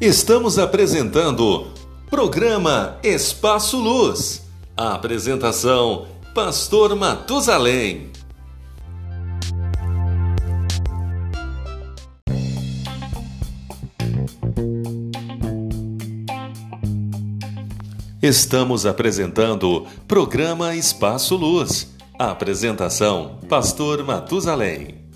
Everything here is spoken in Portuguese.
Estamos apresentando Programa Espaço Luz. A apresentação: Pastor Matusalém. Estamos apresentando Programa Espaço Luz. A apresentação: Pastor Matusalém.